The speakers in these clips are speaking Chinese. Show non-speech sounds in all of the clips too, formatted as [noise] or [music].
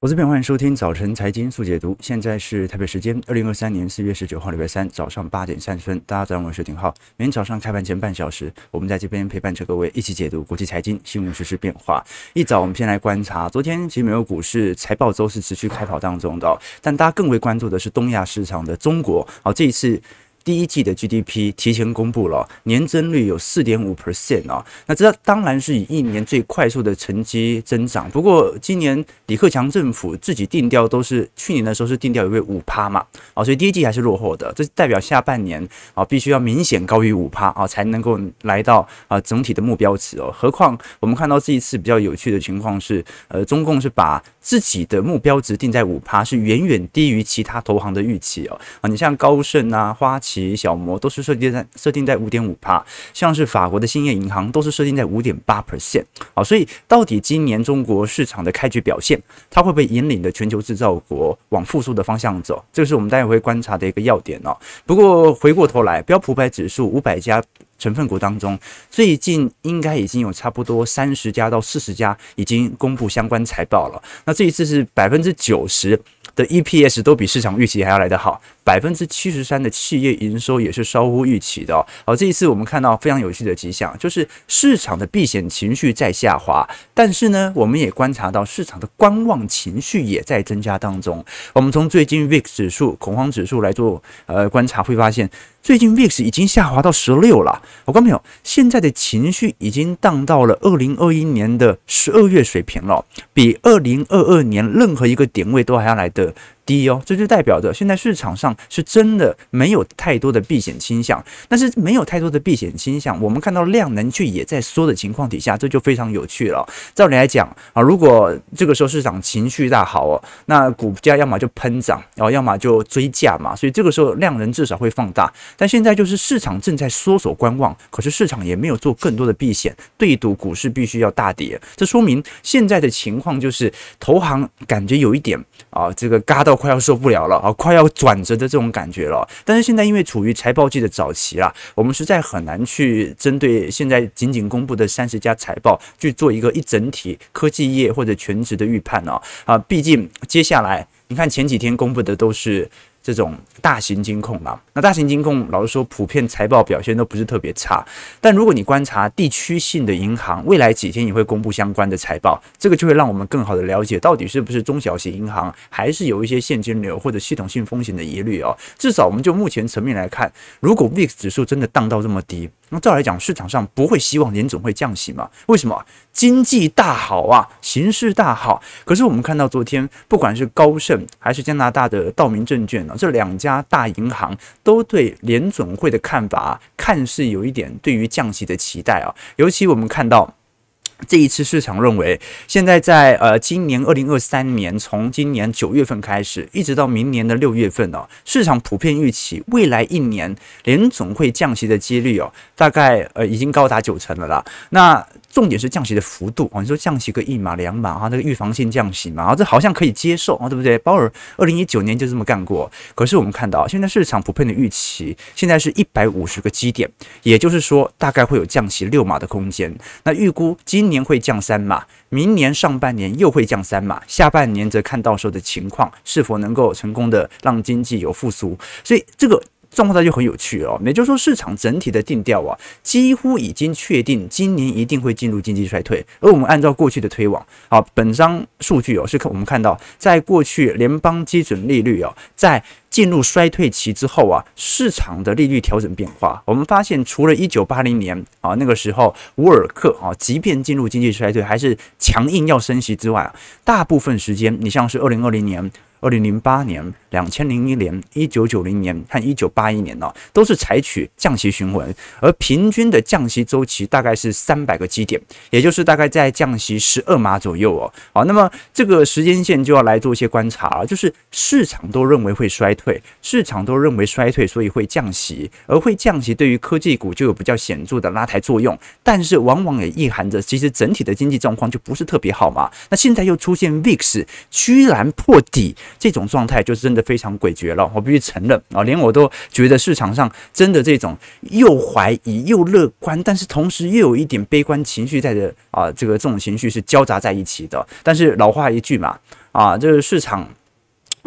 我这边欢迎收听早晨财经速解读。现在是台北时间二零二三年四月十九号礼拜三早上八点三十分。大家早上好，我是廷浩。每天早上开盘前半小时，我们在这边陪伴着各位一起解读国际财经新闻、时事变化。一早我们先来观察，昨天其实美国股市财报周是持续开跑当中的，但大家更为关注的是东亚市场的中国。好，这一次。第一季的 GDP 提前公布了，年增率有四点五 percent 啊，那这当然是以一年最快速的成绩增长。不过今年李克强政府自己定调都是去年的时候是定调一位五趴嘛，啊，所以第一季还是落后的，这代表下半年啊必须要明显高于五趴啊才能够来到啊整体的目标值哦。何况我们看到这一次比较有趣的情况是，呃，中共是把自己的目标值定在五趴，是远远低于其他投行的预期哦。啊，你像高盛啊、花旗。及小摩都是设定在设定在五点五帕，像是法国的兴业银行都是设定在五点八 percent。好，所以到底今年中国市场的开局表现，它会不会引领的全球制造国往复苏的方向走？这是我们待会会观察的一个要点哦。不过回过头来，标普百指数五百家成分股当中，最近应该已经有差不多三十家到四十家已经公布相关财报了。那这一次是百分之九十的 EPS 都比市场预期还要来得好。百分之七十三的企业营收也是超乎预期的。好，这一次我们看到非常有趣的迹象，就是市场的避险情绪在下滑，但是呢，我们也观察到市场的观望情绪也在增加当中。我们从最近 VIX 指数恐慌指数来做呃观察，会发现最近 VIX 已经下滑到十六了。我观众朋友，现在的情绪已经荡到了二零二一年的十二月水平了，比二零二二年任何一个点位都还要来的低哦，这就代表着现在市场上是真的没有太多的避险倾向。但是没有太多的避险倾向，我们看到量能却也在缩的情况底下，这就非常有趣了。照理来讲啊，如果这个时候市场情绪大好哦，那股价要么就喷涨，然后要么就追价嘛。所以这个时候量能至少会放大。但现在就是市场正在缩手观望，可是市场也没有做更多的避险，对赌股市必须要大跌。这说明现在的情况就是投行感觉有一点啊，这个嘎到。快要受不了了啊！快要转折的这种感觉了。但是现在因为处于财报季的早期啊，我们实在很难去针对现在仅仅公布的三十家财报去做一个一整体科技业或者全职的预判哦。啊，毕竟接下来你看前几天公布的都是。这种大型金控嘛，那大型金控老实说，普遍财报表现都不是特别差。但如果你观察地区性的银行，未来几天也会公布相关的财报，这个就会让我们更好的了解到底是不是中小型银行还是有一些现金流或者系统性风险的疑虑哦。至少我们就目前层面来看，如果 VIX 指数真的荡到这么低。那照来讲，市场上不会希望联总会降息嘛？为什么？经济大好啊，形势大好。可是我们看到昨天，不管是高盛还是加拿大的道明证券呢，这两家大银行都对联总会的看法，看似有一点对于降息的期待啊。尤其我们看到。这一次市场认为，现在在呃今年二零二三年，从今年九月份开始，一直到明年的六月份哦，市场普遍预期未来一年联总会降息的几率哦，大概呃已经高达九成了啦。那重点是降息的幅度啊，你说降息个一码两码啊，这个预防性降息嘛，啊，这好像可以接受啊，对不对？鲍尔二零一九年就这么干过。可是我们看到现在市场普遍的预期，现在是一百五十个基点，也就是说大概会有降息六码的空间。那预估基今年会降三码，明年上半年又会降三码，下半年则看到时候的情况是否能够成功的让经济有复苏。所以这个。状况它就很有趣哦，也就是说，市场整体的定调啊，几乎已经确定今年一定会进入经济衰退。而我们按照过去的推网，好，本张数据哦，是看我们看到，在过去联邦基准利率哦，在进入衰退期之后啊，市场的利率调整变化，我们发现，除了一九八零年啊那个时候，沃尔克啊，即便进入经济衰退，还是强硬要升息之外啊，大部分时间，你像是二零二零年。二零零八年、两千零一年、一九九零年和一九八一年呢，都是采取降息循环，而平均的降息周期大概是三百个基点，也就是大概在降息十二码左右哦。好，那么这个时间线就要来做一些观察了，就是市场都认为会衰退，退市场都认为衰退，所以会降息，而会降息对于科技股就有比较显著的拉抬作用，但是往往也意含着其实整体的经济状况就不是特别好嘛。那现在又出现 VIX 居然破底。这种状态就真的非常诡谲了，我必须承认啊，连我都觉得市场上真的这种又怀疑又乐观，但是同时又有一点悲观情绪在的啊，这个这种情绪是交杂在一起的。但是老话一句嘛。啊，这个市场。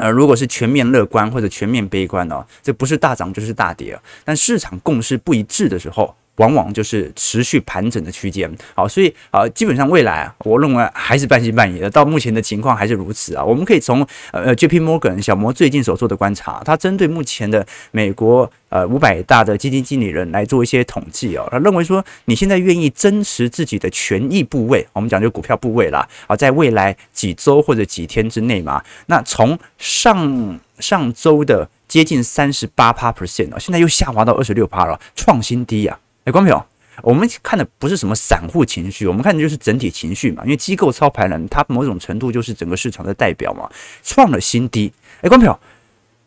呃，如果是全面乐观或者全面悲观哦，这不是大涨就是大跌。但市场共识不一致的时候，往往就是持续盘整的区间。好，所以啊，基本上未来啊，我认为还是半信半疑的。到目前的情况还是如此啊。我们可以从呃 JP Morgan 小摩最近所做的观察，他针对目前的美国。呃，五百大的基金经理人来做一些统计哦，他认为说，你现在愿意增持自己的权益部位，我们讲就股票部位啦，啊，在未来几周或者几天之内嘛，那从上上周的接近三十八趴 percent 啊，现在又下滑到二十六趴了，创新低呀！哎，光平，我们看的不是什么散户情绪，我们看的就是整体情绪嘛，因为机构操盘人他某种程度就是整个市场的代表嘛，创了新低。哎，光平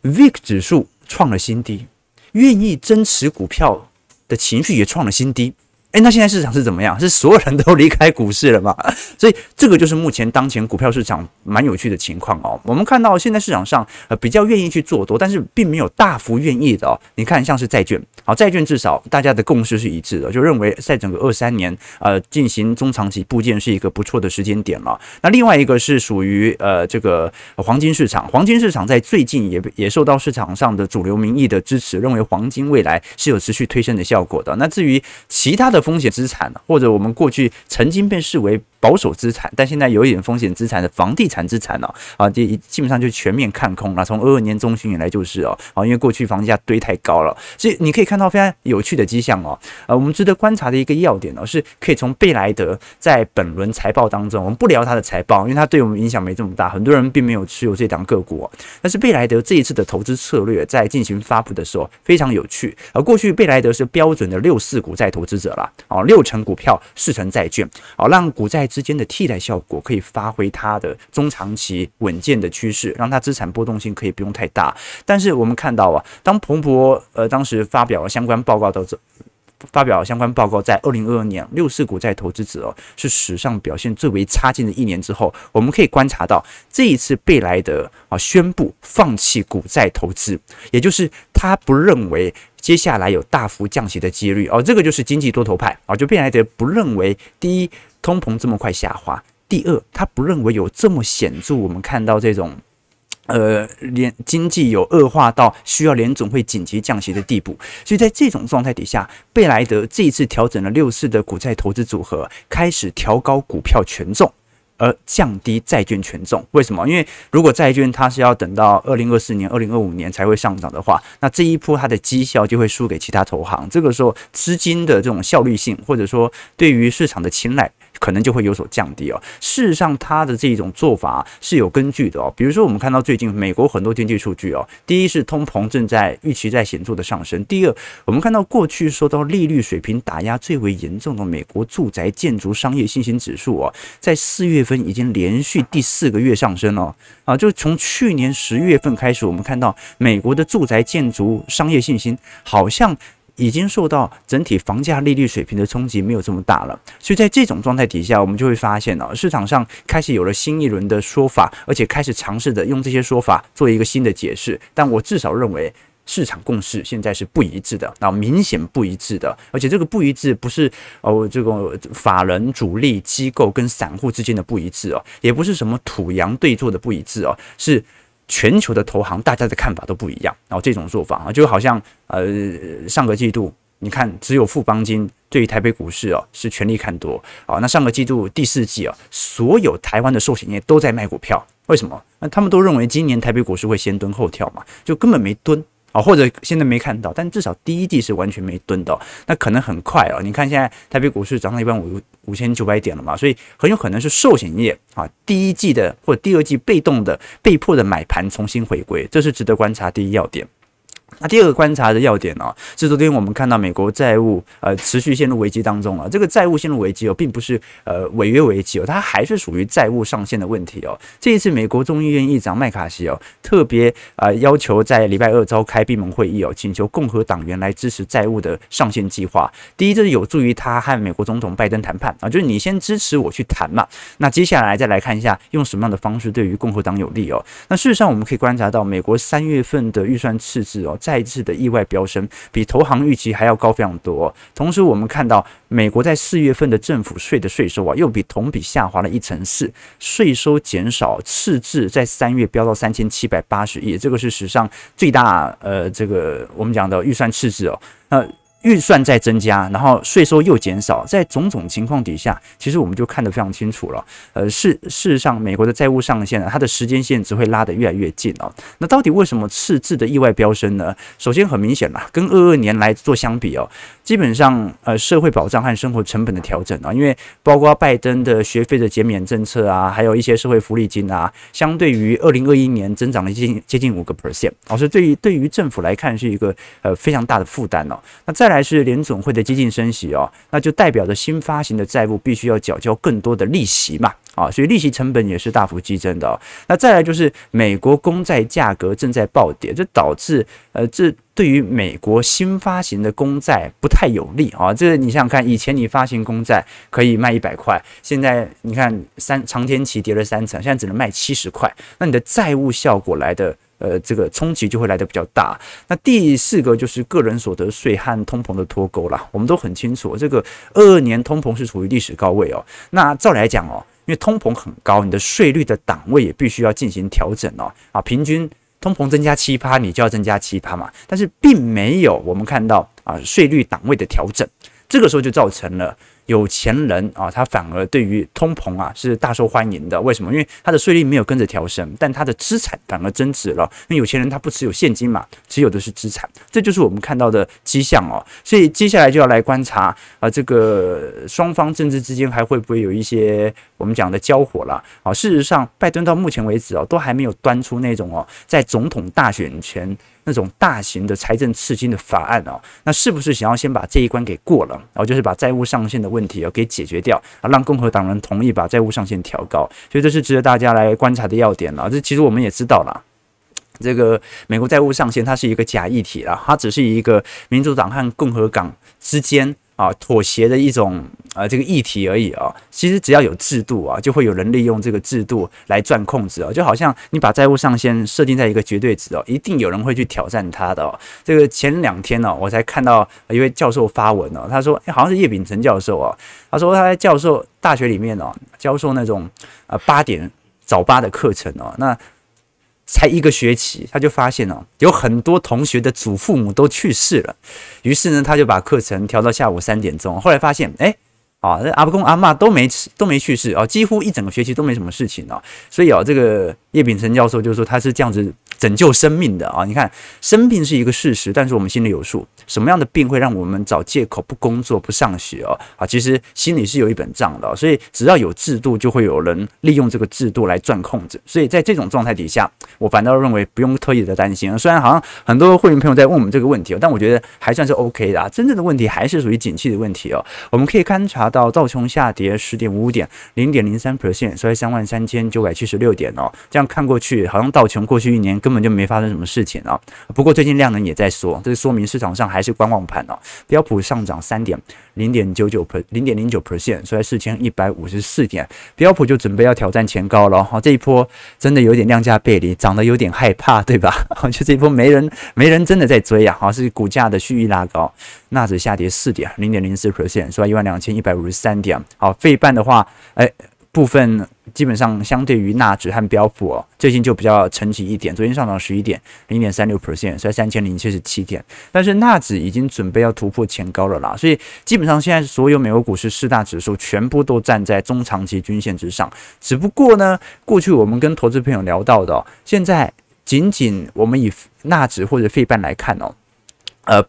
，VIX 指数创了新低。愿意增持股票的情绪也创了新低。诶，那现在市场是怎么样？是所有人都离开股市了吗？[laughs] 所以这个就是目前当前股票市场蛮有趣的情况哦。我们看到现在市场上呃比较愿意去做多，但是并没有大幅愿意的哦。你看像是债券，好，债券至少大家的共识是一致的，就认为在整个二三年呃进行中长期部件是一个不错的时间点了。那另外一个是属于呃这个黄金市场，黄金市场在最近也也受到市场上的主流民意的支持，认为黄金未来是有持续推升的效果的。那至于其他的。风险资产，或者我们过去曾经被视为保守资产，但现在有一点风险资产的房地产资产呢，啊，这基本上就全面看空了。从二二年中旬以来就是哦，啊，因为过去房价堆太高了，所以你可以看到非常有趣的迹象哦。呃，我们值得观察的一个要点呢，是可以从贝莱德在本轮财报当中，我们不聊它的财报，因为它对我们影响没这么大，很多人并没有持有这档个股。但是贝莱德这一次的投资策略在进行发布的时候非常有趣。而过去贝莱德是标准的六四股债投资者了，哦，六成股票，四成债券，哦，让股债之间的替代效果可以发挥它的中长期稳健的趋势，让它资产波动性可以不用太大。但是我们看到啊，当彭博呃当时发表了相关报告的这发表相关报告，在二零二二年六四股债投资者哦是史上表现最为差劲的一年之后，我们可以观察到这一次贝莱德啊宣布放弃股债投资，也就是他不认为接下来有大幅降息的几率哦，这个就是经济多头派啊，就贝莱德不认为第一。通膨这么快下滑，第二，他不认为有这么显著。我们看到这种，呃，连经济有恶化到需要联总会紧急降息的地步。所以在这种状态底下，贝莱德这一次调整了六次的股债投资组合，开始调高股票权重。而降低债券权重，为什么？因为如果债券它是要等到二零二四年、二零二五年才会上涨的话，那这一波它的绩效就会输给其他投行。这个时候资金的这种效率性，或者说对于市场的青睐，可能就会有所降低哦。事实上，它的这种做法是有根据的哦。比如说，我们看到最近美国很多经济数据哦，第一是通膨正在预期在显著的上升，第二，我们看到过去受到利率水平打压最为严重的美国住宅建筑商业信心指数哦，在四月份已经连续第四个月上升了啊，就从去年十月份开始，我们看到美国的住宅建筑商业信心好像。已经受到整体房价利率水平的冲击没有这么大了，所以在这种状态底下，我们就会发现哦，市场上开始有了新一轮的说法，而且开始尝试的用这些说法做一个新的解释。但我至少认为市场共识现在是不一致的，啊，明显不一致的，而且这个不一致不是哦这个法人主力机构跟散户之间的不一致哦，也不是什么土洋对坐的不一致哦，是。全球的投行大家的看法都不一样，然后这种做法啊，就好像呃上个季度你看只有富邦金对于台北股市哦是全力看多啊，那上个季度第四季啊，所有台湾的寿险业都在卖股票，为什么？那他们都认为今年台北股市会先蹲后跳嘛，就根本没蹲。啊，或者现在没看到，但至少第一季是完全没蹲的，那可能很快哦。你看现在台北股市涨到一万五五千九百点了嘛，所以很有可能是寿险业啊第一季的或第二季被动的被迫的买盘重新回归，这是值得观察第一要点。那第二个观察的要点呢、哦，是昨天我们看到美国债务呃持续陷入危机当中啊，这个债务陷入危机哦，并不是呃违约危机哦，它还是属于债务上限的问题哦。这一次美国众议院议长麦卡锡哦，特别、呃、要求在礼拜二召开闭门会议哦，请求共和党员来支持债务的上限计划。第一，这是有助于他和美国总统拜登谈判啊，就是你先支持我去谈嘛。那接下来再来看一下用什么样的方式对于共和党有利哦。那事实上我们可以观察到，美国三月份的预算赤字哦。再次的意外飙升，比投行预期还要高非常多。同时，我们看到美国在四月份的政府税的税收啊，又比同比下滑了一成四，税收减少赤字在三月飙到三千七百八十亿，这个是史上最大呃，这个我们讲的预算赤字哦，那。预算在增加，然后税收又减少，在种种情况底下，其实我们就看得非常清楚了。呃，事事实上，美国的债务上限呢，它的时间线只会拉得越来越近哦。那到底为什么赤字的意外飙升呢？首先很明显啦，跟二二年来做相比哦，基本上呃社会保障和生活成本的调整啊，因为包括拜登的学费的减免政策啊，还有一些社会福利金啊，相对于二零二一年增长了接近接近五个 percent，哦，所以对于对于政府来看是一个呃非常大的负担哦。那再来。还是联总会的激进升息哦，那就代表着新发行的债务必须要缴交更多的利息嘛，啊，所以利息成本也是大幅激增的哦。那再来就是美国公债价格正在暴跌，这导致呃，这对于美国新发行的公债不太有利啊。这你想想看，以前你发行公债可以卖一百块，现在你看三长天期跌了三成，现在只能卖七十块，那你的债务效果来的。呃，这个冲击就会来得比较大。那第四个就是个人所得税和通膨的脱钩了。我们都很清楚，这个二二年通膨是处于历史高位哦。那照来讲哦，因为通膨很高，你的税率的档位也必须要进行调整哦。啊，平均通膨增加七趴，你就要增加七趴嘛。但是并没有我们看到啊税率档位的调整，这个时候就造成了。有钱人啊，他反而对于通膨啊是大受欢迎的。为什么？因为他的税率没有跟着调升，但他的资产反而增值了。因为有钱人他不持有现金嘛，持有的是资产，这就是我们看到的迹象哦。所以接下来就要来观察啊，这个双方政治之间还会不会有一些我们讲的交火了啊？事实上，拜登到目前为止哦，都还没有端出那种哦，在总统大选前。那种大型的财政刺激的法案哦，那是不是想要先把这一关给过了，然后就是把债务上限的问题哦给解决掉啊，让共和党人同意把债务上限调高，所以这是值得大家来观察的要点了。这其实我们也知道了，这个美国债务上限它是一个假议题了，它只是一个民主党和共和党之间。啊，妥协的一种啊，这个议题而已啊。其实只要有制度啊，就会有人利用这个制度来赚空子啊。就好像你把债务上限设定在一个绝对值哦，一定有人会去挑战它的哦。这个前两天呢，我才看到一位教授发文哦，他说，好像是叶秉成教授啊，他说他在教授大学里面哦，教授那种啊八点早八的课程哦，那。才一个学期，他就发现哦，有很多同学的祖父母都去世了，于是呢，他就把课程调到下午三点钟。后来发现，哎，啊，阿公阿嬷都没都没去世啊，几乎一整个学期都没什么事情啊。所以啊，这个叶秉成教授就说他是这样子。拯救生命的啊！你看，生病是一个事实，但是我们心里有数，什么样的病会让我们找借口不工作、不上学哦？啊，其实心里是有一本账的，所以只要有制度，就会有人利用这个制度来赚空子。所以在这种状态底下，我反倒认为不用特意的担心。虽然好像很多会员朋友在问我们这个问题哦，但我觉得还算是 OK 的啊。真正的问题还是属于景气的问题哦。我们可以观察到道琼下跌十点五五点，零点零三 percent，收在三万三千九百七十六点哦。这样看过去，好像道琼过去一年根本就没发生什么事情啊。不过最近量能也在缩，这说明市场上还是观望盘哦。标普上涨三点零点九九 per 零点零九 percent，收在四千一百五十四点。标普就准备要挑战前高了哈。这一波真的有点量价背离，涨得有点害怕，对吧？[laughs] 就这一波没人没人真的在追啊，好是股价的蓄意拉高。纳指下跌四点零点零四 percent，收在一万两千一百五十三点。好，费半的话，哎。部分基本上相对于纳指和标普哦，最近就比较沉寂一点。昨天上涨十一点零点三六 percent，在三千零七十七点。但是纳指已经准备要突破前高了啦，所以基本上现在所有美国股市四大指数全部都站在中长期均线之上。只不过呢，过去我们跟投资朋友聊到的哦，现在仅仅我们以纳指或者费半来看哦，呃。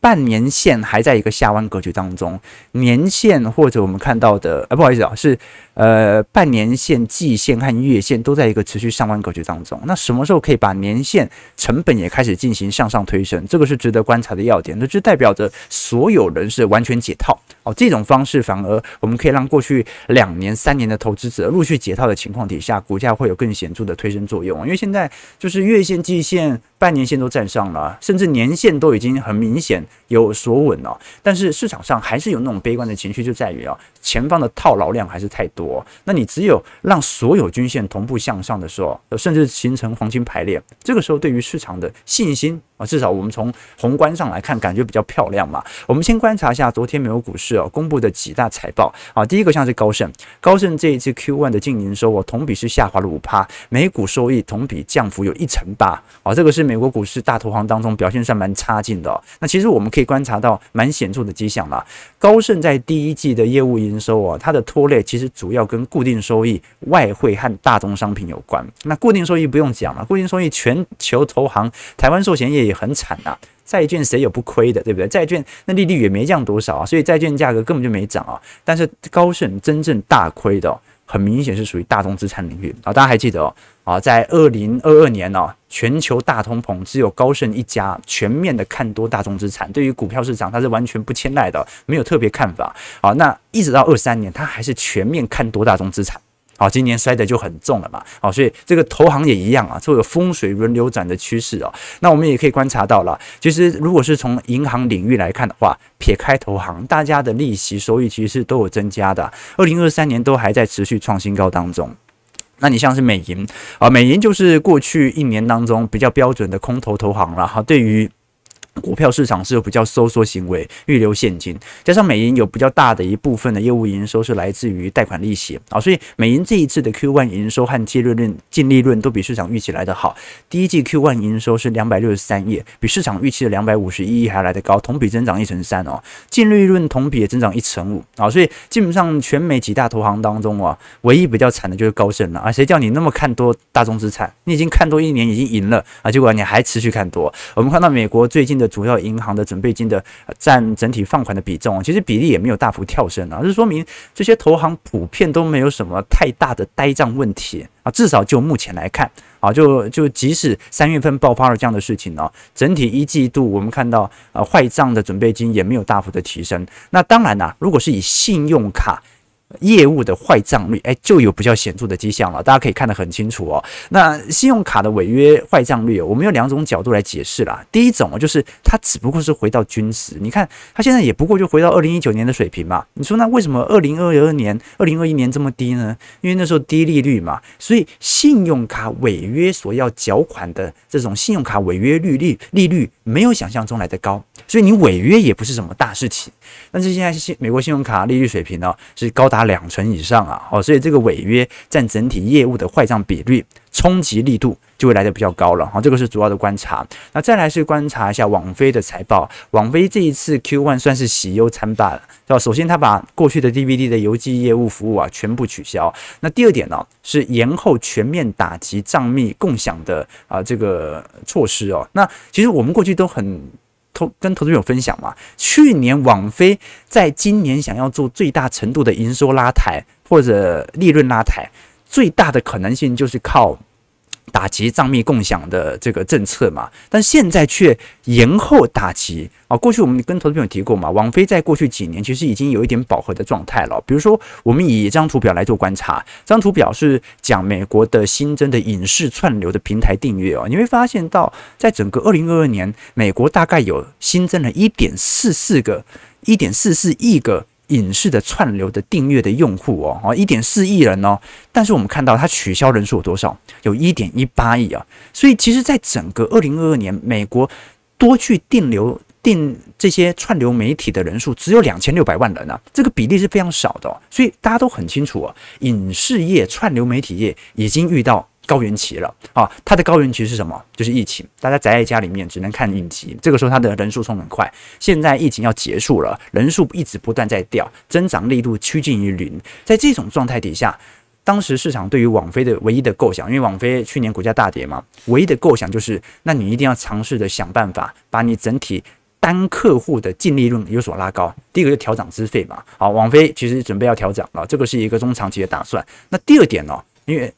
半年线还在一个下弯格局当中，年线或者我们看到的，呃，不好意思啊，是呃半年线、季线和月线都在一个持续上弯格局当中。那什么时候可以把年线成本也开始进行向上推升？这个是值得观察的要点。那就代表着所有人是完全解套哦。这种方式反而我们可以让过去两年、三年的投资者陆续解套的情况底下，股价会有更显著的推升作用。因为现在就是月线、季线。半年线都站上了，甚至年线都已经很明显有所稳了，但是市场上还是有那种悲观的情绪，就在于啊，前方的套牢量还是太多。那你只有让所有均线同步向上的时候，甚至形成黄金排列，这个时候对于市场的信心啊，至少我们从宏观上来看，感觉比较漂亮嘛。我们先观察一下昨天美国股市哦公布的几大财报啊，第一个像是高盛，高盛这一次 Q1 的净营收哦，同比是下滑了五趴，每股收益同比降幅有一成八啊，这个是美国股市大投行当中表现上蛮差劲的。那其实我们可以观察到蛮显著的迹象啦。高盛在第一季的业务营营收啊，它的拖累其实主要跟固定收益、外汇和大宗商品有关。那固定收益不用讲了，固定收益全球投行、台湾寿险业也很惨呐。债券谁有不亏的，对不对？债券那利率也没降多少啊，所以债券价格根本就没涨啊。但是高盛真正大亏的，很明显是属于大宗资产领域啊。大家还记得哦啊，在二零二二年呢，全球大通膨只有高盛一家全面的看多大宗资产，对于股票市场它是完全不青睐的，没有特别看法啊。那一直到二三年，它还是全面看多大宗资产。啊，今年摔得就很重了嘛。好，所以这个投行也一样啊，这个风水轮流转的趋势哦。那我们也可以观察到了，其实如果是从银行领域来看的话，撇开投行，大家的利息收益其实是都有增加的。二零二三年都还在持续创新高当中。那你像是美银啊，美银就是过去一年当中比较标准的空头投行了哈。对于股票市场是有比较收缩行为，预留现金，加上美银有比较大的一部分的业务营收是来自于贷款利息啊，所以美银这一次的 Q1 营收和净利润、净利润都比市场预期来得好。第一季 Q1 营收是两百六十三亿，比市场预期的两百五十一亿还来得高，同比增长一成三哦，净利润同比也增长一成五啊，所以基本上全美几大投行当中啊，唯一比较惨的就是高盛了啊，谁叫你那么看多大众资产？你已经看多一年，已经赢了啊，结果你还持续看多。我们看到美国最近的。主要银行的准备金的占整体放款的比重，其实比例也没有大幅跳升啊，这说明这些投行普遍都没有什么太大的呆账问题啊，至少就目前来看啊，就就即使三月份爆发了这样的事情呢，整体一季度我们看到啊坏账的准备金也没有大幅的提升。那当然啦，如果是以信用卡。业务的坏账率，哎，就有比较显著的迹象了。大家可以看得很清楚哦。那信用卡的违约坏账率，我们有两种角度来解释啦。第一种就是它只不过是回到均值，你看它现在也不过就回到二零一九年的水平嘛。你说那为什么二零二二年、二零二一年这么低呢？因为那时候低利率嘛，所以信用卡违约所要缴款的这种信用卡违约率利利率没有想象中来的高，所以你违约也不是什么大事情。但是现在信美国信用卡利率水平呢是高达两成以上啊，哦，所以这个违约占整体业务的坏账比率冲击力度就会来得比较高了，哈，这个是主要的观察。那再来是观察一下网飞的财报，网飞这一次 Q1 算是喜忧参半了，是吧？首先，他把过去的 DVD 的邮寄业务服务啊全部取消。那第二点呢，是延后全面打击账密共享的啊这个措施哦。那其实我们过去都很。投跟投资朋友分享嘛，去年网飞在今年想要做最大程度的营收拉抬或者利润拉抬，最大的可能性就是靠。打击账密共享的这个政策嘛，但现在却延后打击啊。过去我们跟投资朋友提过嘛，网飞在过去几年其实已经有一点饱和的状态了。比如说，我们以这张图表来做观察，这张图表是讲美国的新增的影视串流的平台订阅哦，你会发现到在整个二零二二年，美国大概有新增了一点四四个、一点四四亿个。影视的串流的订阅的用户哦，哦，一点四亿人哦，但是我们看到它取消人数有多少？有一点一八亿啊，所以其实，在整个二零二二年，美国多去订流订这些串流媒体的人数只有两千六百万人啊，这个比例是非常少的哦，所以大家都很清楚啊，影视业、串流媒体业已经遇到。高原期了啊！它的高原期是什么？就是疫情，大家宅在家里面只能看影集，这个时候它的人数冲很快。现在疫情要结束了，人数一直不断在掉，增长力度趋近于零。在这种状态底下，当时市场对于网飞的唯一的构想，因为网飞去年股价大跌嘛，唯一的构想就是，那你一定要尝试着想办法，把你整体单客户的净利润有所拉高。第一个就调涨资费嘛，好，网飞其实准备要调涨了，这个是一个中长期的打算。那第二点呢，因为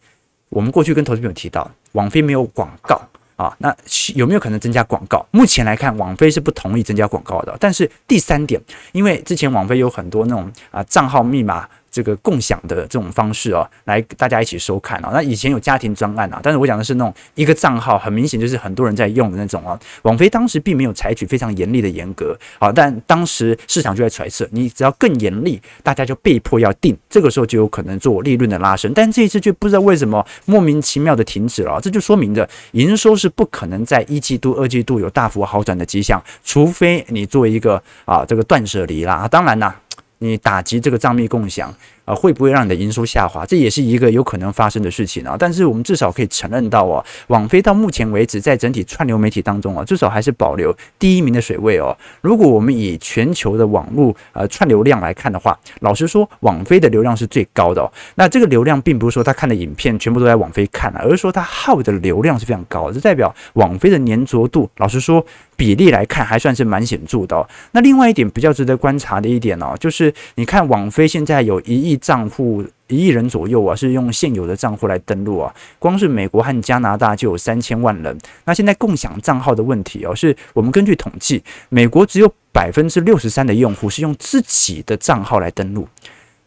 我们过去跟投资朋友提到，网飞没有广告啊，那有没有可能增加广告？目前来看，网飞是不同意增加广告的。但是第三点，因为之前网飞有很多那种啊账号密码这个共享的这种方式哦，来大家一起收看啊。那以前有家庭专案啊，但是我讲的是那种一个账号，很明显就是很多人在用的那种啊。网飞当时并没有采取非常严厉的严格啊，但当时市场就在揣测，你只要更严厉，大家就被迫要定，这个时候就有可能做利润的拉升。但这一次却不知道为什么莫名其妙的停止了，这就说明着营收是不可能在一季度、二季度有大幅好转的迹象，除非你做一个啊这个断舍离啦。当然啦。你打击这个账密共享。啊，会不会让你的营收下滑？这也是一个有可能发生的事情啊。但是我们至少可以承认到哦，网飞到目前为止在整体串流媒体当中啊，至少还是保留第一名的水位哦。如果我们以全球的网络呃串流量来看的话，老实说，网飞的流量是最高的哦。那这个流量并不是说他看的影片全部都在网飞看了，而是说他耗的流量是非常高，这代表网飞的粘着度，老实说比例来看还算是蛮显著的哦。那另外一点比较值得观察的一点哦，就是你看网飞现在有一亿。账户一亿人左右啊，是用现有的账户来登录啊。光是美国和加拿大就有三千万人。那现在共享账号的问题哦，是我们根据统计，美国只有百分之六十三的用户是用自己的账号来登录，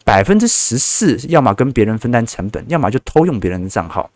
百分之十四要么跟别人分担成本，要么就偷用别人的账号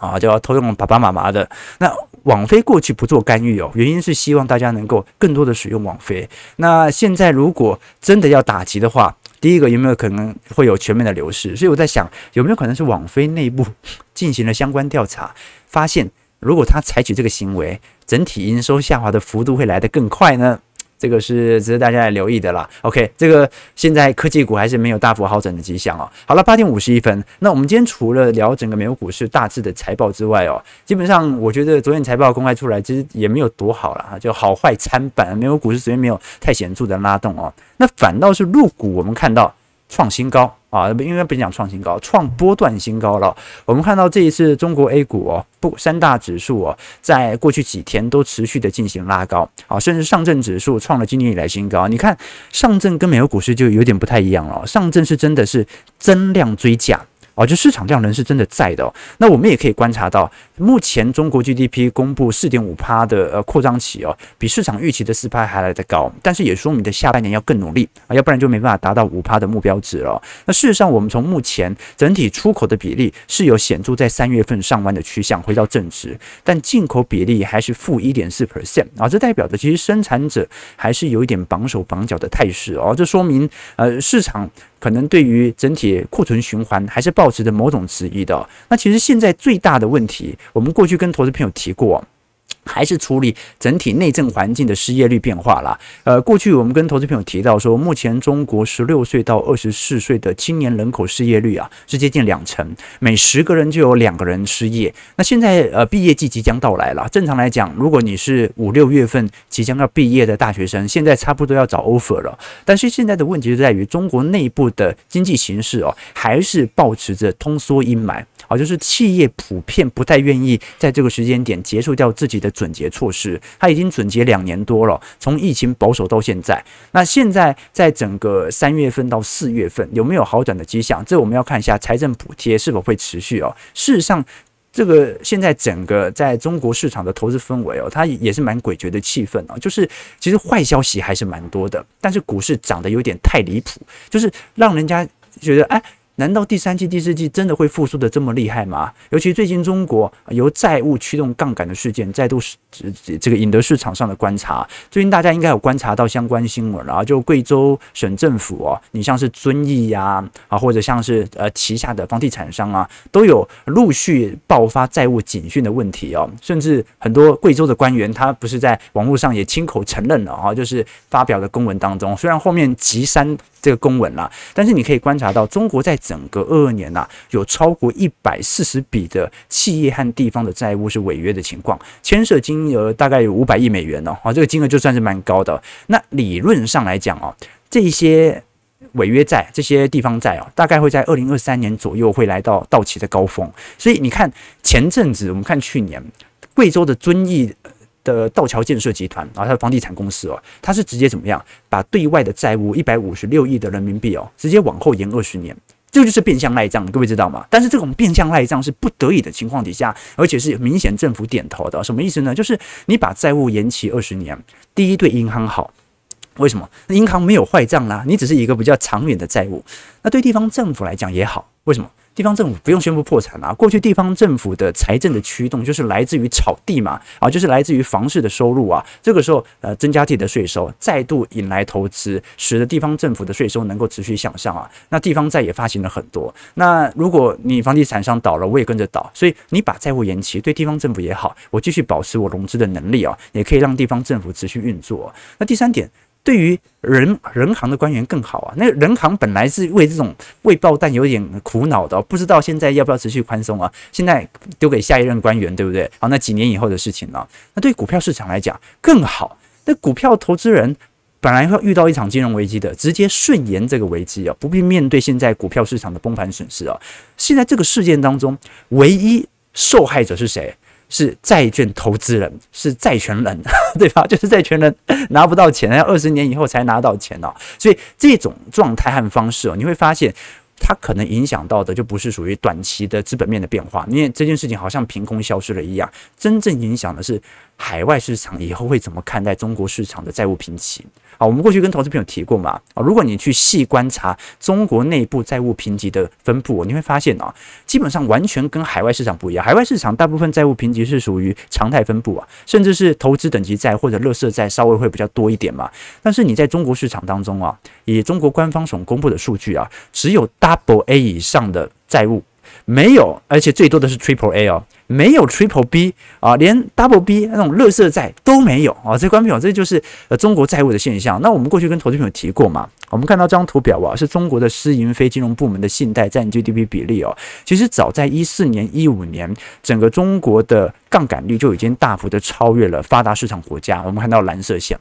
啊，就要偷用爸爸妈妈的。那网飞过去不做干预哦，原因是希望大家能够更多的使用网飞。那现在如果真的要打击的话，第一个有没有可能会有全面的流失？所以我在想，有没有可能是网飞内部进行了相关调查，发现如果他采取这个行为，整体营收下滑的幅度会来得更快呢？这个是值得大家来留意的啦。OK，这个现在科技股还是没有大幅好转的迹象哦。好了，八点五十一分，那我们今天除了聊整个美国股市大致的财报之外哦，基本上我觉得昨天财报公开出来，其实也没有多好了，就好坏参半。美国股市昨天没有太显著的拉动哦，那反倒是入股我们看到创新高。啊，因为不讲创新高，创波段新高了。我们看到这一次中国 A 股哦，不三大指数哦，在过去几天都持续的进行拉高啊，甚至上证指数创了今年以来新高。你看上证跟美国股市就有点不太一样了，上证是真的是增量追价。哦，就市场量能是真的在的哦。那我们也可以观察到，目前中国 GDP 公布四点五趴的呃扩张期哦，比市场预期的四趴还来得高。但是也说明的下半年要更努力啊，要不然就没办法达到五趴的目标值了。那事实上，我们从目前整体出口的比例是有显著在三月份上弯的趋向，回到正值，但进口比例还是负一点四 percent 啊，这代表的其实生产者还是有一点绑手绑脚的态势哦。这说明呃市场。可能对于整体库存循环还是保持着某种质疑的。那其实现在最大的问题，我们过去跟投资朋友提过。还是处理整体内政环境的失业率变化啦。呃，过去我们跟投资朋友提到说，目前中国十六岁到二十四岁的青年人口失业率啊，是接近两成，每十个人就有两个人失业。那现在呃，毕业季即将到来了。正常来讲，如果你是五六月份即将要毕业的大学生，现在差不多要找 offer 了。但是现在的问题就在于，中国内部的经济形势哦，还是保持着通缩阴霾。啊，就是企业普遍不太愿意在这个时间点结束掉自己的准结措施。它已经准结两年多了，从疫情保守到现在。那现在在整个三月份到四月份有没有好转的迹象？这我们要看一下财政补贴是否会持续哦。事实上，这个现在整个在中国市场的投资氛围哦，它也是蛮诡谲的气氛哦。就是其实坏消息还是蛮多的，但是股市涨得有点太离谱，就是让人家觉得哎。难道第三季、第四季真的会复苏的这么厉害吗？尤其最近中国由债务驱动杠杆的事件再度是这个引得市场上的观察。最近大家应该有观察到相关新闻啊，就贵州省政府哦，你像是遵义呀啊，或者像是呃旗下的房地产商啊，都有陆续爆发债务警讯的问题哦。甚至很多贵州的官员他不是在网络上也亲口承认了啊，就是发表的公文当中，虽然后面急删这个公文了，但是你可以观察到中国在。整个二二年呐、啊，有超过一百四十笔的企业和地方的债务是违约的情况，牵涉金额大概有五百亿美元哦，啊，这个金额就算是蛮高的。那理论上来讲哦，这些违约债、这些地方债哦，大概会在二零二三年左右会来到到期的高峰。所以你看前阵子，我们看去年贵州的遵义。的道桥建设集团啊，它的房地产公司哦，它是直接怎么样把对外的债务一百五十六亿的人民币哦，直接往后延二十年，这就是变相赖账，各位知道吗？但是这种变相赖账是不得已的情况底下，而且是明显政府点头的，什么意思呢？就是你把债务延期二十年，第一对银行好，为什么？银行没有坏账啦，你只是一个比较长远的债务。那对地方政府来讲也好，为什么？地方政府不用宣布破产啊。过去地方政府的财政的驱动就是来自于炒地嘛，啊，就是来自于房市的收入啊。这个时候，呃，增加自己的税收，再度引来投资，使得地方政府的税收能够持续向上啊。那地方债也发行了很多。那如果你房地产商倒了，我也跟着倒。所以你把债务延期，对地方政府也好，我继续保持我融资的能力啊，也可以让地方政府持续运作。那第三点。对于人人行的官员更好啊，那人行本来是为这种未爆弹有点苦恼的，不知道现在要不要持续宽松啊？现在丢给下一任官员，对不对？好，那几年以后的事情了。那对股票市场来讲更好，那股票投资人本来会遇到一场金融危机的，直接顺延这个危机啊，不必面对现在股票市场的崩盘损失啊。现在这个事件当中，唯一受害者是谁？是债券投资人，是债权人，[laughs] 对吧？就是债权人拿不到钱，要二十年以后才拿到钱哦。所以这种状态和方式哦，你会发现它可能影响到的就不是属于短期的资本面的变化，因为这件事情好像凭空消失了一样，真正影响的是海外市场以后会怎么看待中国市场的债务评级。啊，我们过去跟投资朋友提过嘛，啊，如果你去细观察中国内部债务评级的分布，你会发现啊，基本上完全跟海外市场不一样。海外市场大部分债务评级是属于常态分布啊，甚至是投资等级债或者垃圾债稍微会比较多一点嘛。但是你在中国市场当中啊，以中国官方所公布的数据啊，只有 Double A 以上的债务。没有，而且最多的是 Triple A 哦，没有 Triple B 啊，连 Double B 那种垃圾债都没有啊。这观众朋友，这就是呃中国债务的现象。那我们过去跟投资朋友提过嘛，我们看到这张图表啊，是中国的私营非金融部门的信贷占 GDP 比例哦。其实早在一四年、一五年，整个中国的杠杆率就已经大幅的超越了发达市场国家。我们看到蓝色线。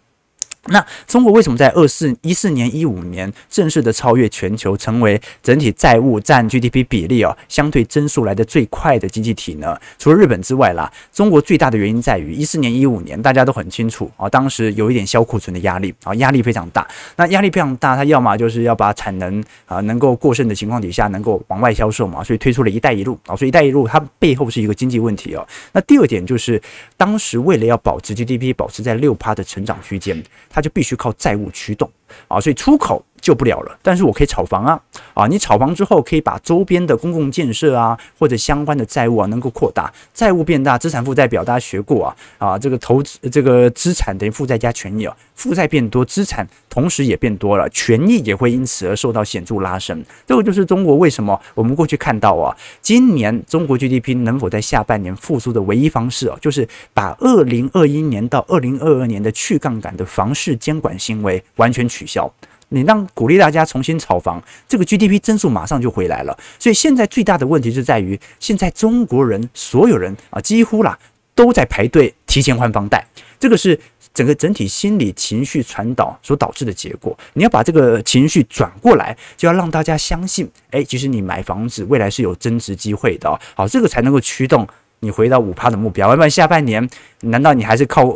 那中国为什么在二四一四年一五年正式的超越全球，成为整体债务占 GDP 比例啊相对增速来的最快的经济体呢？除了日本之外啦，中国最大的原因在于一四年一五年大家都很清楚啊，当时有一点销库存的压力啊，压力非常大。那压力非常大，它要么就是要把产能啊能够过剩的情况底下能够往外销售嘛，所以推出了一带一路啊，所以一带一路它背后是一个经济问题哦。那第二点就是当时为了要保持 GDP 保持在六趴的成长区间。它就必须靠债务驱动。啊，所以出口救不了了，但是我可以炒房啊啊！你炒房之后，可以把周边的公共建设啊，或者相关的债务啊，能够扩大，债务变大，资产负债表大家学过啊啊！这个投资这个资产等于负债加权益啊，负债变多，资产同时也变多了，权益也会因此而受到显著拉升。这个就是中国为什么我们过去看到啊，今年中国 GDP 能否在下半年复苏的唯一方式啊，就是把二零二一年到二零二二年的去杠杆的房市监管行为完全取消。你让鼓励大家重新炒房，这个 GDP 增速马上就回来了。所以现在最大的问题就在于，现在中国人所有人啊，几乎啦都在排队提前还房贷，这个是整个整体心理情绪传导所导致的结果。你要把这个情绪转过来，就要让大家相信，哎，其实你买房子未来是有增值机会的。好，这个才能够驱动。你回到五趴的目标，要不然下半年难道你还是靠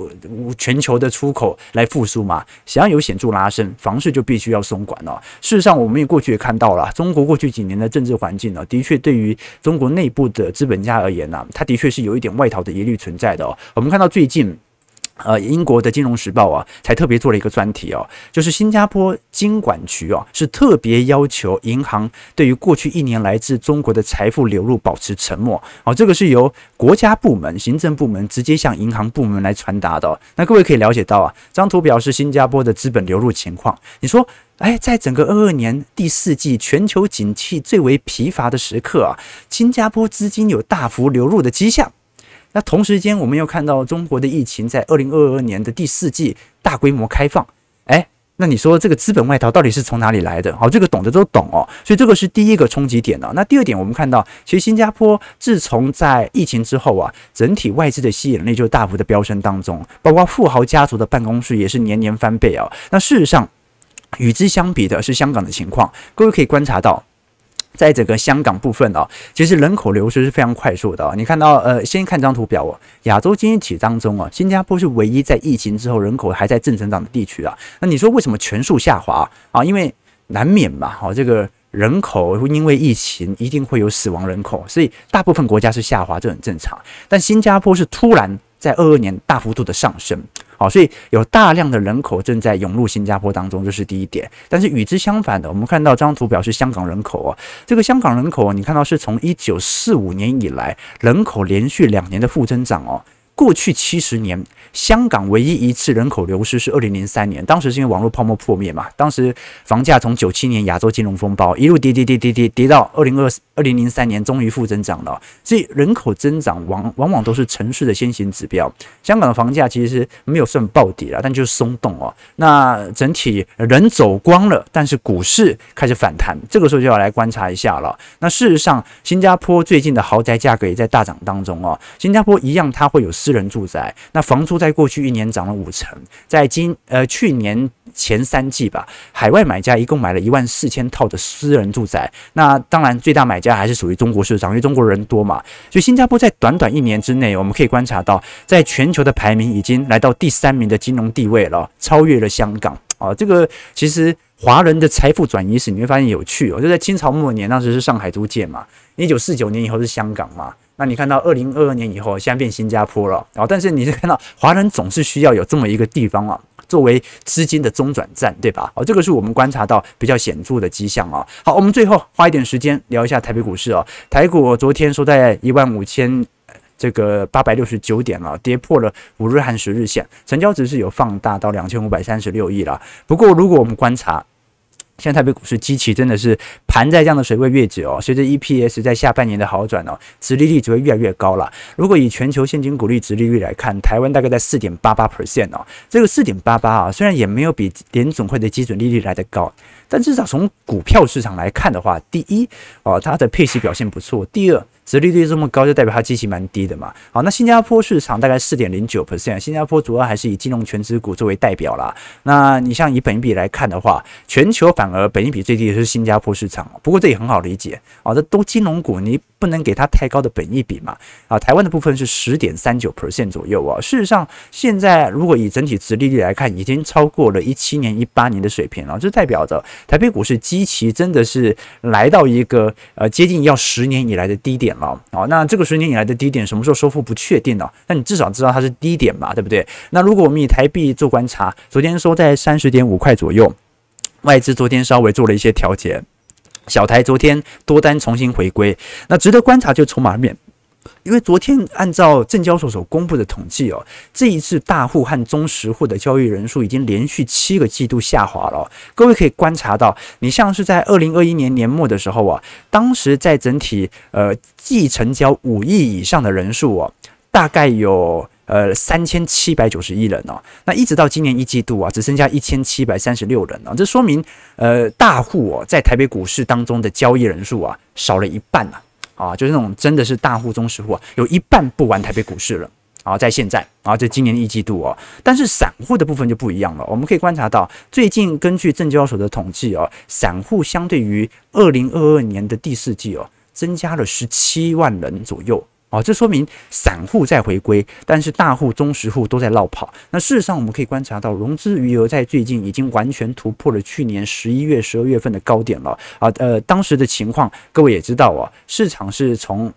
全球的出口来复苏吗？想要有显著拉升，房市就必须要松管了。事实上，我们也过去也看到了，中国过去几年的政治环境呢，的确对于中国内部的资本家而言呢，它的确是有一点外逃的疑虑存在的哦。我们看到最近。呃，英国的《金融时报》啊，才特别做了一个专题哦，就是新加坡金管局哦，是特别要求银行对于过去一年来自中国的财富流入保持沉默哦，这个是由国家部门、行政部门直接向银行部门来传达的。那各位可以了解到啊，这张图表示新加坡的资本流入情况。你说，哎，在整个二二年第四季全球景气最为疲乏的时刻啊，新加坡资金有大幅流入的迹象。那同时间，我们又看到中国的疫情在二零二二年的第四季大规模开放，哎，那你说这个资本外逃到底是从哪里来的？好，这个懂的都懂哦。所以这个是第一个冲击点呢。那第二点，我们看到其实新加坡自从在疫情之后啊，整体外资的吸引力就大幅的飙升当中，包括富豪家族的办公室也是年年翻倍啊。那事实上，与之相比的是香港的情况，各位可以观察到。在整个香港部分哦，其实人口流失是非常快速的哦。你看到呃，先看张图表哦，亚洲经济体当中啊，新加坡是唯一在疫情之后人口还在正成长的地区啊。那你说为什么全数下滑啊？因为难免嘛，哈，这个人口因为疫情一定会有死亡人口，所以大部分国家是下滑，这很正常。但新加坡是突然在二二年大幅度的上升。好，所以有大量的人口正在涌入新加坡当中，这是第一点。但是与之相反的，我们看到这张图表示香港人口哦，这个香港人口你看到是从一九四五年以来人口连续两年的负增长哦，过去七十年。香港唯一一次人口流失是二零零三年，当时是因为网络泡沫破灭嘛，当时房价从九七年亚洲金融风暴一路跌跌跌跌跌跌到二零二二零零三年终于负增长了，所以人口增长往往往都是城市的先行指标。香港的房价其实没有算暴跌了，但就是松动哦。那整体人走光了，但是股市开始反弹，这个时候就要来观察一下了。那事实上，新加坡最近的豪宅价格也在大涨当中哦。新加坡一样，它会有私人住宅，那房租。在过去一年涨了五成，在今呃去年前三季吧，海外买家一共买了一万四千套的私人住宅。那当然，最大买家还是属于中国市场，因为中国人多嘛。所以新加坡在短短一年之内，我们可以观察到，在全球的排名已经来到第三名的金融地位了，超越了香港啊。这个其实华人的财富转移史，你会发现有趣哦。就在清朝末年，当时是上海租界嘛，一九四九年以后是香港嘛。那你看到二零二二年以后，现在变新加坡了，然后但是你是看到华人总是需要有这么一个地方啊，作为资金的中转站，对吧？哦，这个是我们观察到比较显著的迹象啊。好，我们最后花一点时间聊一下台北股市哦。台股昨天收在一万五千这个八百六十九点了，跌破了五日和十日线，成交值是有放大到两千五百三十六亿了。不过如果我们观察，现在台北股市基期真的是盘在这样的水位越久哦，随着 EPS 在下半年的好转哦，殖利率只会越来越高了。如果以全球现金股利殖利率来看，台湾大概在四点八八 percent 哦，这个四点八八啊，虽然也没有比联总会的基准利率来得高，但至少从股票市场来看的话，第一哦，它的配息表现不错；第二。殖利率这么高，就代表它基期蛮低的嘛。好，那新加坡市场大概四点零九 percent，新加坡主要还是以金融权值股作为代表啦。那你像以本益比来看的话，全球反而本益比最低的是新加坡市场。不过这也很好理解啊，这都金融股，你不能给它太高的本益比嘛。啊，台湾的部分是十点三九 percent 左右啊。事实上，现在如果以整体殖利率来看，已经超过了一七年、一八年的水平了。这代表着台北股市基期真的是来到一个呃接近要十年以来的低点了。哦，那这个十年以来的低点什么时候收复不确定哦。那你至少知道它是低点嘛，对不对？那如果我们以台币做观察，昨天收在三十点五块左右，外资昨天稍微做了一些调节，小台昨天多单重新回归。那值得观察就筹码面。因为昨天按照证交所所公布的统计哦，这一次大户和中实户的交易人数已经连续七个季度下滑了。各位可以观察到，你像是在二零二一年年末的时候啊，当时在整体呃既成交五亿以上的人数哦，大概有呃三千七百九十一人哦。那一直到今年一季度啊，只剩下一千七百三十六人啊。这说明呃大户哦在台北股市当中的交易人数啊少了一半啊。啊，就是那种真的是大户中实户啊，有一半不玩台北股市了啊，在现在啊，这今年一季度哦，但是散户的部分就不一样了。我们可以观察到，最近根据证交所的统计哦，散户相对于二零二二年的第四季哦，增加了十七万人左右。哦，这说明散户在回归，但是大户、中实户都在落跑。那事实上，我们可以观察到，融资余额在最近已经完全突破了去年十一月、十二月份的高点了。啊，呃，当时的情况，各位也知道啊，市场是从。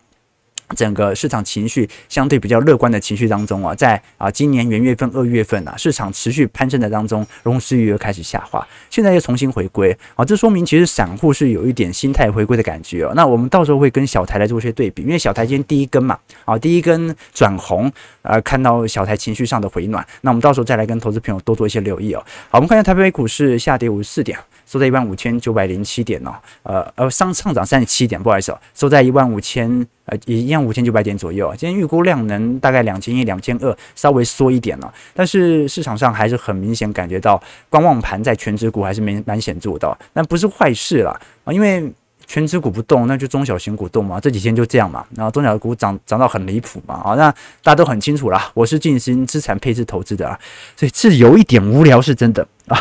整个市场情绪相对比较乐观的情绪当中啊，在啊今年元月份、二月份啊，市场持续攀升的当中，融资余额开始下滑，现在又重新回归啊，这说明其实散户是有一点心态回归的感觉哦。那我们到时候会跟小台来做一些对比，因为小台今天第一根嘛，啊第一根转红，呃看到小台情绪上的回暖，那我们到时候再来跟投资朋友多做一些留意哦。好，我们看一下台北股市下跌五十四点。收在一万五千九百零七点哦，呃呃上上涨三十七点，不好意思哦，收在一万五千呃一万五千九百点左右。今天预估量能大概两千一两千二，稍微缩一点了，但是市场上还是很明显感觉到观望盘在全指股还是蛮蛮显著的，但不是坏事啦啊，因为全指股不动，那就中小型股动嘛，这几天就这样嘛，然后中小股涨涨到很离谱嘛，啊，那大家都很清楚啦，我是进行资产配置投资的啊，所以是有一点无聊是真的啊。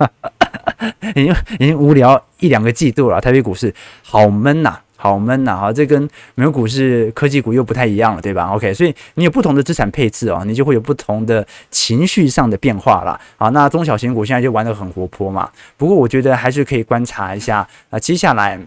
[laughs] [laughs] 已经已经无聊一两个季度了，台北股市好闷呐，好闷呐，哈，这跟美国股市、科技股又不太一样了，对吧？OK，所以你有不同的资产配置哦，你就会有不同的情绪上的变化了。好，那中小型股现在就玩得很活泼嘛，不过我觉得还是可以观察一下啊，接下来。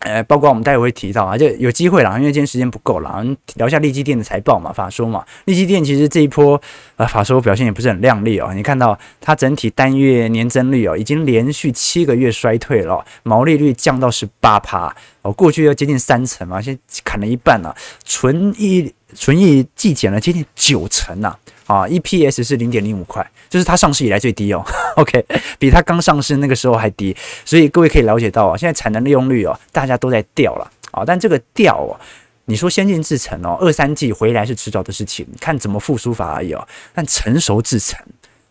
呃，包括我们待会会提到啊，就有机会啦，因为今天时间不够了，聊一下利基店的财报嘛，法说嘛。利基店其实这一波呃法说表现也不是很亮丽哦，你看到它整体单月年增率哦，已经连续七个月衰退了，毛利率降到十八趴哦，过去要接近三成嘛，现在砍了一半了，纯益纯益季减了接近九成呐，啊，EPS 是零点零五块。就是它上市以来最低哦，OK，比它刚上市那个时候还低，所以各位可以了解到啊，现在产能利用率哦，大家都在掉了啊，但这个掉哦，你说先进制程哦，二三季回来是迟早的事情，看怎么复苏法而已哦，但成熟制程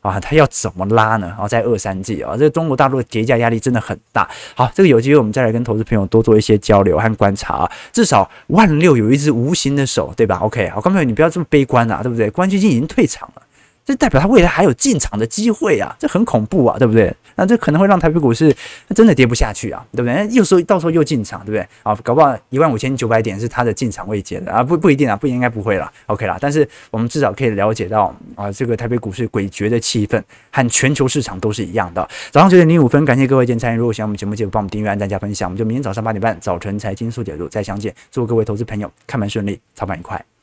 啊，它要怎么拉呢？啊，在二三季啊，这个中国大陆的节价压力真的很大。好，这个有机会我们再来跟投资朋友多做一些交流和观察啊，至少万六有一只无形的手，对吧？OK，好，观众你不要这么悲观啊，对不对？关基金已经退场了。这代表他未来还有进场的机会啊，这很恐怖啊，对不对？那这可能会让台北股市真的跌不下去啊，对不对？又说到时候又进场，对不对？啊，搞不好一万五千九百点是它的进场位阶的啊，不不一定啊，不应该不会啦，OK 啦。但是我们至少可以了解到啊，这个台北股市诡谲的气氛和全球市场都是一样的。早上九点零五分，感谢各位今天参与。如果喜欢我们节目，记得帮我们订阅、按赞、加分享。我们就明天早上八点半早晨财经速解读再相见。祝各位投资朋友看盘顺利，操盘愉快。